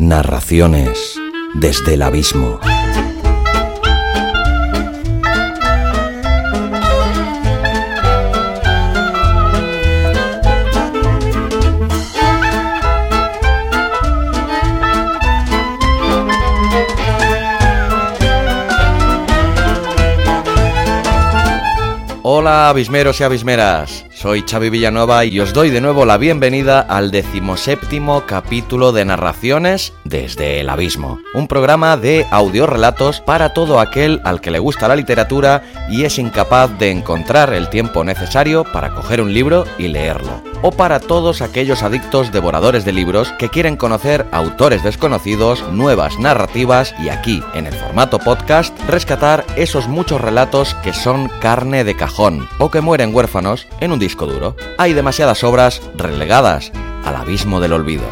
Narraciones desde el abismo. Hola abismeros y abismeras, soy Xavi Villanueva y os doy de nuevo la bienvenida al decimoséptimo capítulo de Narraciones desde el Abismo, un programa de audiorelatos para todo aquel al que le gusta la literatura y es incapaz de encontrar el tiempo necesario para coger un libro y leerlo. O para todos aquellos adictos devoradores de libros que quieren conocer autores desconocidos, nuevas narrativas y aquí, en el formato podcast, rescatar esos muchos relatos que son carne de cajón o que mueren huérfanos en un disco duro. Hay demasiadas obras relegadas al abismo del olvido.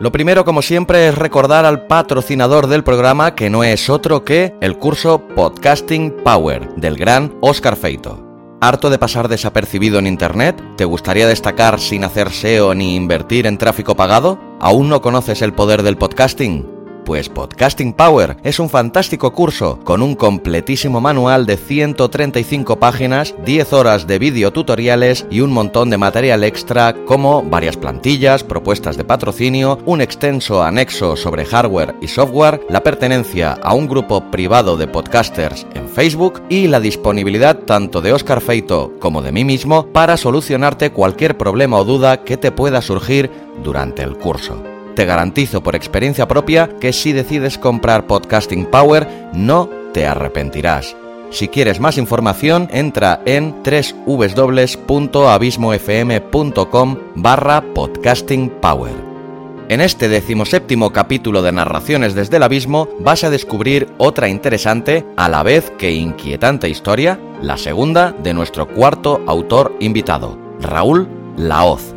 Lo primero, como siempre, es recordar al patrocinador del programa, que no es otro que el curso Podcasting Power del gran Oscar Feito. ¿Harto de pasar desapercibido en Internet? ¿Te gustaría destacar sin hacer SEO ni invertir en tráfico pagado? ¿Aún no conoces el poder del podcasting? Pues Podcasting Power es un fantástico curso con un completísimo manual de 135 páginas, 10 horas de vídeo tutoriales y un montón de material extra como varias plantillas, propuestas de patrocinio, un extenso anexo sobre hardware y software, la pertenencia a un grupo privado de podcasters en Facebook y la disponibilidad tanto de Oscar Feito como de mí mismo para solucionarte cualquier problema o duda que te pueda surgir durante el curso. Te garantizo por experiencia propia que si decides comprar Podcasting Power no te arrepentirás. Si quieres más información, entra en www.abismofm.com barra podcasting power. En este decimoséptimo capítulo de Narraciones desde el Abismo vas a descubrir otra interesante, a la vez que inquietante historia, la segunda de nuestro cuarto autor invitado, Raúl Laoz.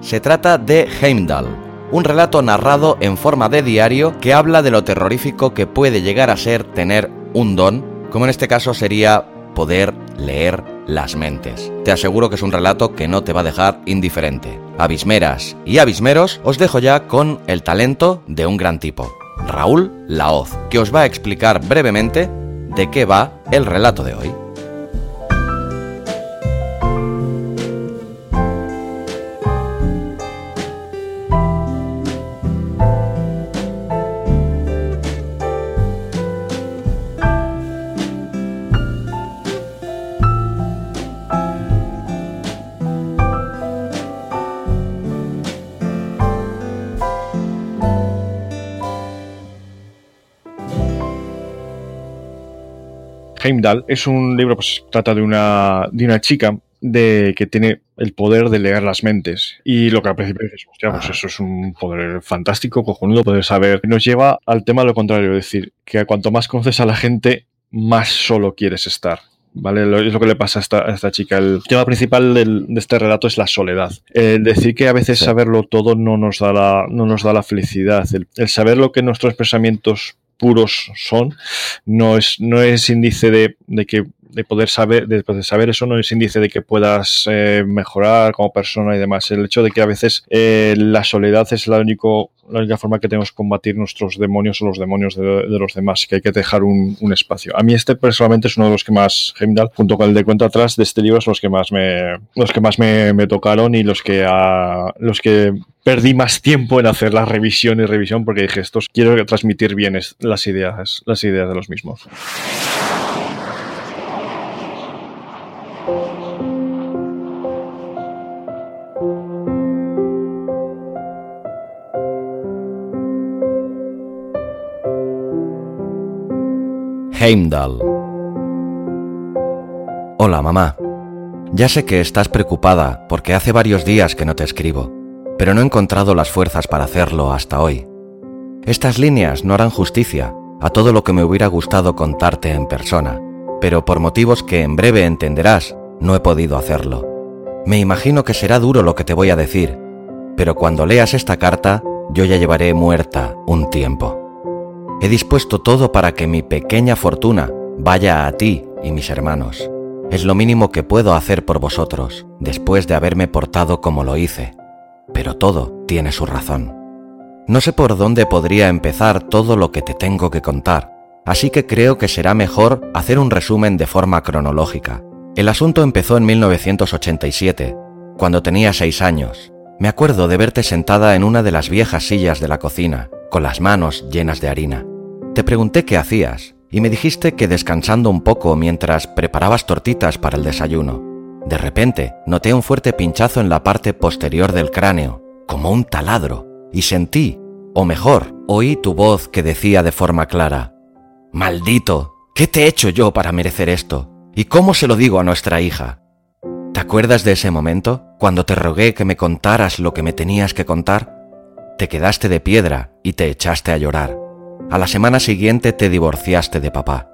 Se trata de Heimdall, un relato narrado en forma de diario que habla de lo terrorífico que puede llegar a ser tener un don, como en este caso sería poder leer las mentes. Te aseguro que es un relato que no te va a dejar indiferente. Abismeras y abismeros, os dejo ya con el talento de un gran tipo, Raúl Laoz, que os va a explicar brevemente de qué va el relato de hoy. Heimdall es un libro, pues trata de una, de una chica de que tiene el poder de leer las mentes. Y lo que al principio dices, hostia, pues eso es un poder fantástico, cojonudo, poder saber. Nos lleva al tema lo contrario, es decir, que cuanto más conoces a la gente, más solo quieres estar. ¿Vale? es lo que le pasa a esta, a esta chica. El tema principal del, de este relato es la soledad. El decir que a veces Sí. saberlo todo no nos da la, no nos da la felicidad. El, el saber lo que nuestros pensamientos puros son no es, no es índice de, de que de poder saber de poder saber eso no es índice de que puedas eh, mejorar como persona y demás. El hecho de que a veces eh, la soledad es la único la única forma que tenemos de combatir nuestros demonios o los demonios de, de los demás que hay que dejar un, un, espacio. A mí este personalmente es uno de los que más Heimdall junto con el de cuenta atrás de este libro son los que más me los que más me, me tocaron y los que a, los que perdí más tiempo en hacer la revisión y revisión porque dije estos quiero transmitir bien las ideas las ideas de los mismos Heimdall. Hola mamá. Ya sé que estás preocupada porque hace varios días que no te escribo, pero no he encontrado las fuerzas para hacerlo hasta hoy. Estas líneas no harán justicia a todo lo que me hubiera gustado contarte en persona, pero por motivos que en breve entenderás, no he podido hacerlo. Me imagino que será duro lo que te voy a decir, pero cuando leas esta carta, yo ya llevaré muerta un tiempo. He dispuesto todo para que mi pequeña fortuna vaya a ti y mis hermanos. Es lo mínimo que puedo hacer por vosotros, después de haberme portado como lo hice. pero todo tiene su razón. No sé por dónde podría empezar todo lo que te tengo que contar, así que creo que será mejor hacer un resumen de forma cronológica. El asunto empezó en 1987, cuando tenía seis años. Me acuerdo de verte sentada en una de las viejas sillas de la cocina, con las manos llenas de harina. Te pregunté qué hacías, y me dijiste que descansando un poco mientras preparabas tortitas para el desayuno. De repente, noté un fuerte pinchazo en la parte posterior del cráneo, como un taladro, y sentí, o mejor, oí tu voz que decía de forma clara, Maldito, ¿qué te he hecho yo para merecer esto? ¿Y cómo se lo digo a nuestra hija? ¿Te acuerdas de ese momento, cuando te rogué que me contaras lo que me tenías que contar? Te quedaste de piedra y te echaste a llorar. A la semana siguiente te divorciaste de papá.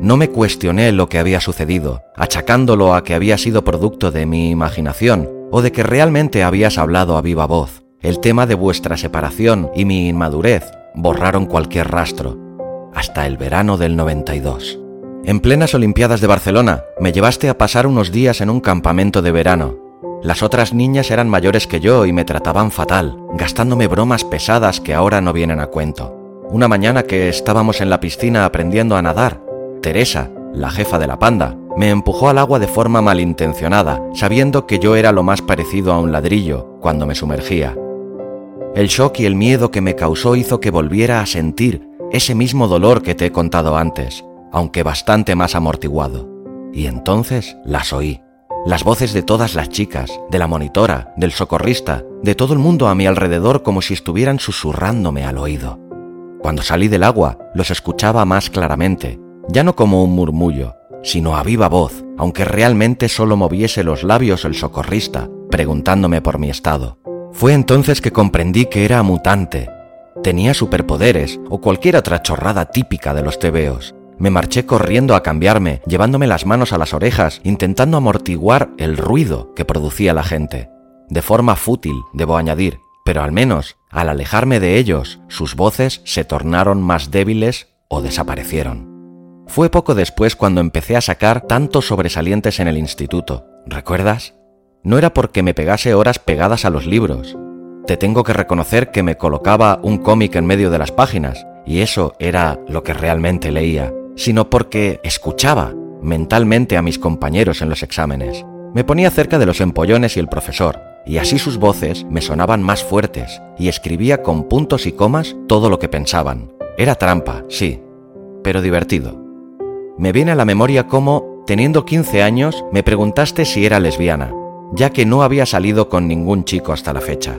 No me cuestioné lo que había sucedido, achacándolo a que había sido producto de mi imaginación o de que realmente habías hablado a viva voz. El tema de vuestra separación y mi inmadurez borraron cualquier rastro, hasta el verano del 92. En plenas Olimpiadas de Barcelona, me llevaste a pasar unos días en un campamento de verano. Las otras niñas eran mayores que yo y me trataban fatal, gastándome bromas pesadas que ahora no vienen a cuento. Una mañana que estábamos en la piscina aprendiendo a nadar, Teresa, la jefa de la panda, me empujó al agua de forma malintencionada, sabiendo que yo era lo más parecido a un ladrillo cuando me sumergía. El shock y el miedo que me causó hizo que volviera a sentir ese mismo dolor que te he contado antes, aunque bastante más amortiguado. Y entonces las oí. Las voces de todas las chicas, de la monitora, del socorrista, de todo el mundo a mi alrededor como si estuvieran susurrándome al oído. Cuando salí del agua, los escuchaba más claramente, ya no como un murmullo, sino a viva voz, aunque realmente solo moviese los labios el socorrista, preguntándome por mi estado. Fue entonces que comprendí que era mutante. Tenía superpoderes o cualquier otra chorrada típica de los tebeos, me marché corriendo a cambiarme, llevándome las manos a las orejas, intentando amortiguar el ruido que producía la gente. De forma fútil, debo añadir, pero al menos, al alejarme de ellos, sus voces se tornaron más débiles o desaparecieron. Fue poco después cuando empecé a sacar tantos sobresalientes en el instituto, ¿recuerdas? No era porque me pegase horas pegadas a los libros. Te tengo que reconocer que me colocaba un cómic en medio de las páginas, y eso era lo que realmente leía sino porque escuchaba mentalmente a mis compañeros en los exámenes. Me ponía cerca de los empollones y el profesor, y así sus voces me sonaban más fuertes, y escribía con puntos y comas todo lo que pensaban. Era trampa, sí, pero divertido. Me viene a la memoria cómo, teniendo 15 años, me preguntaste si era lesbiana, ya que no había salido con ningún chico hasta la fecha.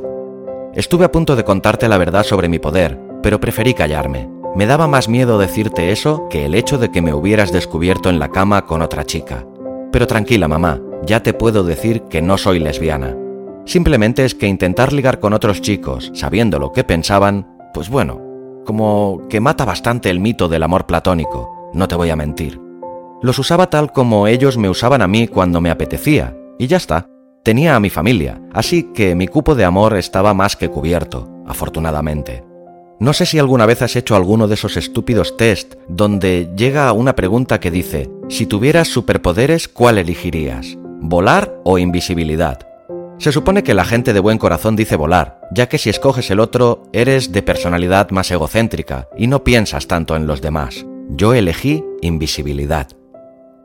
Estuve a punto de contarte la verdad sobre mi poder, pero preferí callarme. Me daba más miedo decirte eso que el hecho de que me hubieras descubierto en la cama con otra chica. Pero tranquila, mamá, ya te puedo decir que no soy lesbiana. Simplemente es que intentar ligar con otros chicos, sabiendo lo que pensaban, pues bueno, como que mata bastante el mito del amor platónico, no te voy a mentir. Los usaba tal como ellos me usaban a mí cuando me apetecía, y ya está. Tenía a mi familia, así que mi cupo de amor estaba más que cubierto, afortunadamente. No sé si alguna vez has hecho alguno de esos estúpidos test donde llega una pregunta que dice, si tuvieras superpoderes, ¿cuál elegirías? ¿Volar o invisibilidad? Se supone que la gente de buen corazón dice volar, ya que si escoges el otro, eres de personalidad más egocéntrica y no piensas tanto en los demás. Yo elegí invisibilidad.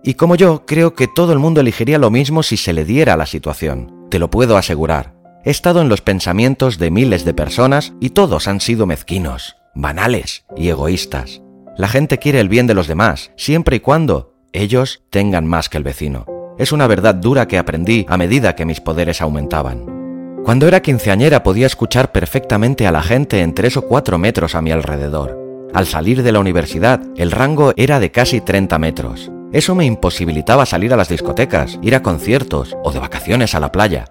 Y como yo, creo que todo el mundo elegiría lo mismo si se le diera la situación. Te lo puedo asegurar. He estado en los pensamientos de miles de personas y todos han sido mezquinos, banales y egoístas. La gente quiere el bien de los demás, siempre y cuando ellos tengan más que el vecino. Es una verdad dura que aprendí a medida que mis poderes aumentaban. Cuando era quinceañera podía escuchar perfectamente a la gente en tres o cuatro metros a mi alrededor. Al salir de la universidad, el rango era de casi 30 metros. Eso me imposibilitaba salir a las discotecas, ir a conciertos o de vacaciones a la playa.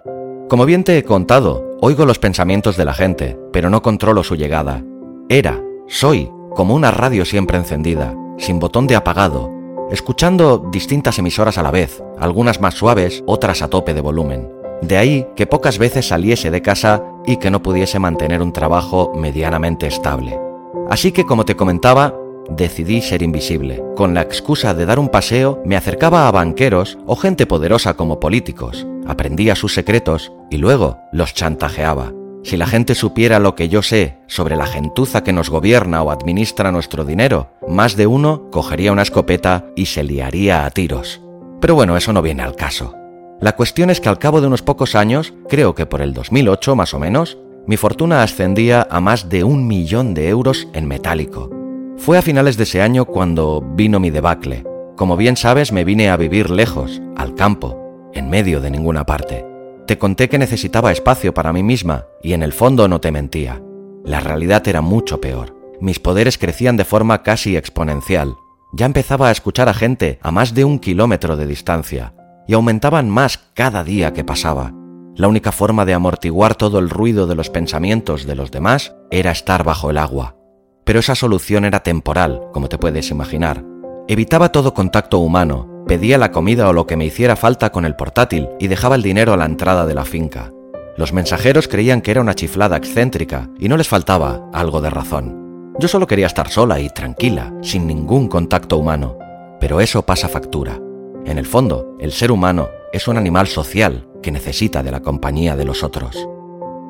Como bien te he contado, oigo los pensamientos de la gente, pero no controlo su llegada. Era, soy, como una radio siempre encendida, sin botón de apagado, escuchando distintas emisoras a la vez, algunas más suaves, otras a tope de volumen. De ahí que pocas veces saliese de casa y que no pudiese mantener un trabajo medianamente estable. Así que, como te comentaba, decidí ser invisible. Con la excusa de dar un paseo, me acercaba a banqueros o gente poderosa como políticos, aprendía sus secretos y luego los chantajeaba. Si la gente supiera lo que yo sé sobre la gentuza que nos gobierna o administra nuestro dinero, más de uno cogería una escopeta y se liaría a tiros. Pero bueno, eso no viene al caso. La cuestión es que al cabo de unos pocos años, creo que por el 2008 más o menos, mi fortuna ascendía a más de un millón de euros en metálico. Fue a finales de ese año cuando vino mi debacle. Como bien sabes, me vine a vivir lejos, al campo, en medio de ninguna parte. Te conté que necesitaba espacio para mí misma y en el fondo no te mentía. La realidad era mucho peor. Mis poderes crecían de forma casi exponencial. Ya empezaba a escuchar a gente a más de un kilómetro de distancia y aumentaban más cada día que pasaba. La única forma de amortiguar todo el ruido de los pensamientos de los demás era estar bajo el agua. Pero esa solución era temporal, como te puedes imaginar. Evitaba todo contacto humano Pedía la comida o lo que me hiciera falta con el portátil y dejaba el dinero a la entrada de la finca. Los mensajeros creían que era una chiflada excéntrica y no les faltaba algo de razón. Yo solo quería estar sola y tranquila, sin ningún contacto humano. Pero eso pasa factura. En el fondo, el ser humano es un animal social que necesita de la compañía de los otros.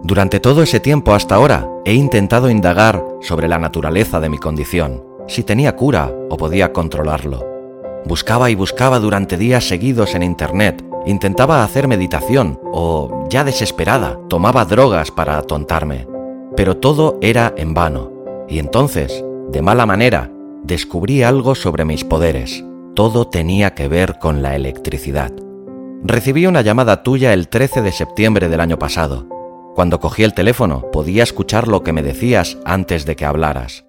Durante todo ese tiempo hasta ahora he intentado indagar sobre la naturaleza de mi condición, si tenía cura o podía controlarlo. Buscaba y buscaba durante días seguidos en Internet, intentaba hacer meditación o, ya desesperada, tomaba drogas para atontarme. Pero todo era en vano. Y entonces, de mala manera, descubrí algo sobre mis poderes. Todo tenía que ver con la electricidad. Recibí una llamada tuya el 13 de septiembre del año pasado. Cuando cogí el teléfono podía escuchar lo que me decías antes de que hablaras.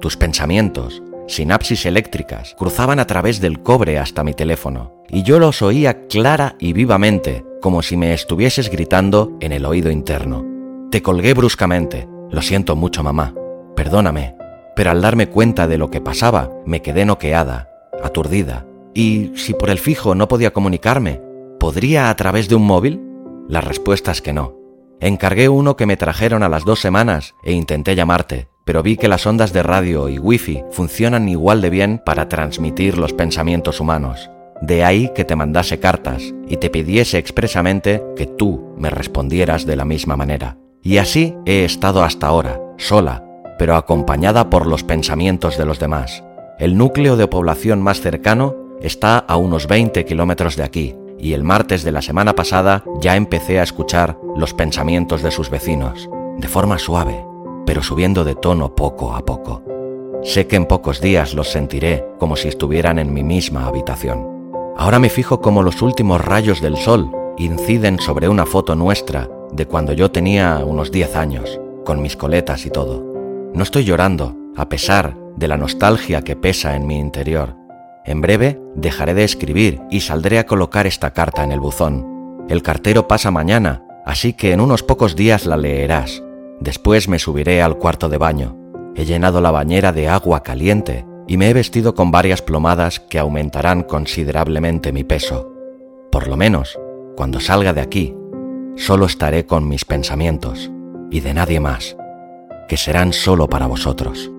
Tus pensamientos, sinapsis eléctricas cruzaban a través del cobre hasta mi teléfono, y yo los oía clara y vivamente, como si me estuvieses gritando en el oído interno. Te colgué bruscamente. Lo siento mucho, mamá. Perdóname. Pero al darme cuenta de lo que pasaba, me quedé noqueada, aturdida. Y si por el fijo no podía comunicarme, ¿podría a través de un móvil? La respuesta es que no. Encargué uno que me trajeron a las dos semanas e intenté llamarte, pero vi que las ondas de radio y wifi funcionan igual de bien para transmitir los pensamientos humanos. De ahí que te mandase cartas y te pidiese expresamente que tú me respondieras de la misma manera. Y así he estado hasta ahora, sola, pero acompañada por los pensamientos de los demás. El núcleo de población más cercano está a unos 20 kilómetros de aquí, y el martes de la semana pasada ya empecé a escuchar los pensamientos de sus vecinos, de forma suave, pero subiendo de tono poco a poco. Sé que en pocos días los sentiré como si estuvieran en mi misma habitación. Ahora me fijo cómo los últimos rayos del sol inciden sobre una foto nuestra de cuando yo tenía unos 10 años, con mis coletas y todo. No estoy llorando, a pesar de la nostalgia que pesa en mi interior. En breve dejaré de escribir y saldré a colocar esta carta en el buzón. El cartero pasa mañana, así que en unos pocos días la leerás. Después me subiré al cuarto de baño. He llenado la bañera de agua caliente y me he vestido con varias plomadas que aumentarán considerablemente mi peso. Por lo menos, cuando salga de aquí, solo estaré con mis pensamientos y de nadie más, que serán solo para vosotros.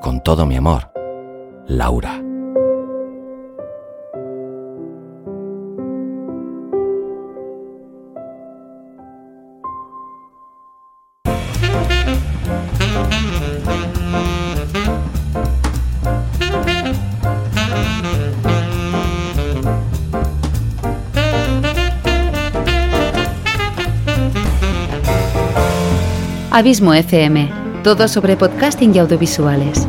Con todo mi amor, Laura. Abismo FM, todo sobre podcasting y audiovisuales.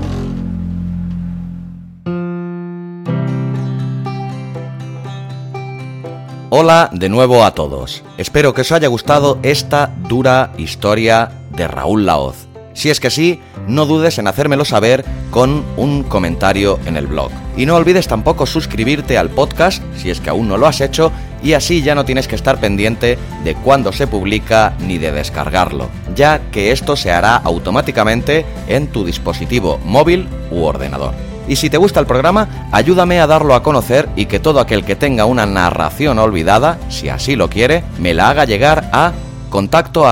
Hola de nuevo a todos. Espero que os haya gustado esta dura historia de Raúl Laoz. Si es que sí, no dudes en hacérmelo saber con un comentario en el blog. Y no olvides tampoco suscribirte al podcast si es que aún no lo has hecho y así ya no tienes que estar pendiente de cuándo se publica ni de descargarlo, ya que esto se hará automáticamente en tu dispositivo móvil u ordenador. Y si te gusta el programa, ayúdame a darlo a conocer y que todo aquel que tenga una narración olvidada, si así lo quiere, me la haga llegar a contacto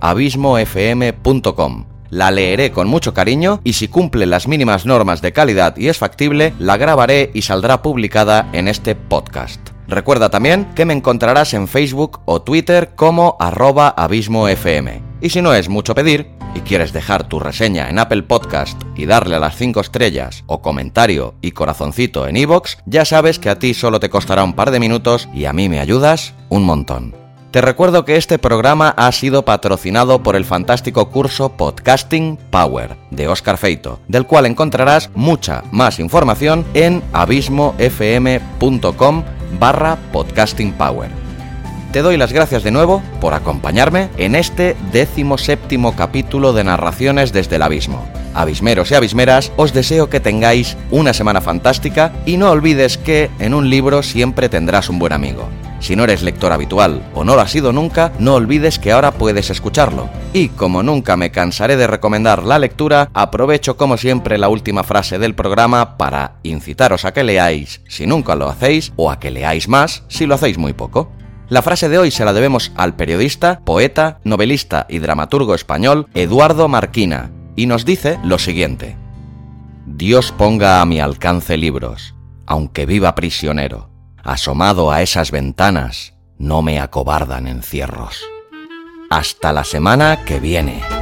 abismofm.com la leeré con mucho cariño y si cumple las mínimas normas de calidad y es factible, la grabaré y saldrá publicada en este podcast. Recuerda también que me encontrarás en Facebook o Twitter como arroba abismofm. Y si no es mucho pedir, y quieres dejar tu reseña en Apple Podcast y darle a las 5 estrellas o comentario y corazoncito en iVoox, ya sabes que a ti solo te costará un par de minutos y a mí me ayudas un montón. Te recuerdo que este programa ha sido patrocinado por el fantástico curso Podcasting Power de Oscar Feito, del cual encontrarás mucha más información en abismofm.com barra podcasting power. Te doy las gracias de nuevo por acompañarme en este décimo séptimo capítulo de Narraciones desde el Abismo. Abismeros y abismeras, os deseo que tengáis una semana fantástica y no olvides que en un libro siempre tendrás un buen amigo. Si no eres lector habitual o no lo has sido nunca, no olvides que ahora puedes escucharlo. Y como nunca me cansaré de recomendar la lectura, aprovecho como siempre la última frase del programa para incitaros a que leáis si nunca lo hacéis o a que leáis más si lo hacéis muy poco. La frase de hoy se la debemos al periodista, poeta, novelista y dramaturgo español Eduardo Marquina, y nos dice lo siguiente. Dios ponga a mi alcance libros, aunque viva prisionero asomado a esas ventanas, no me acobardan encierros. Hasta la semana que viene.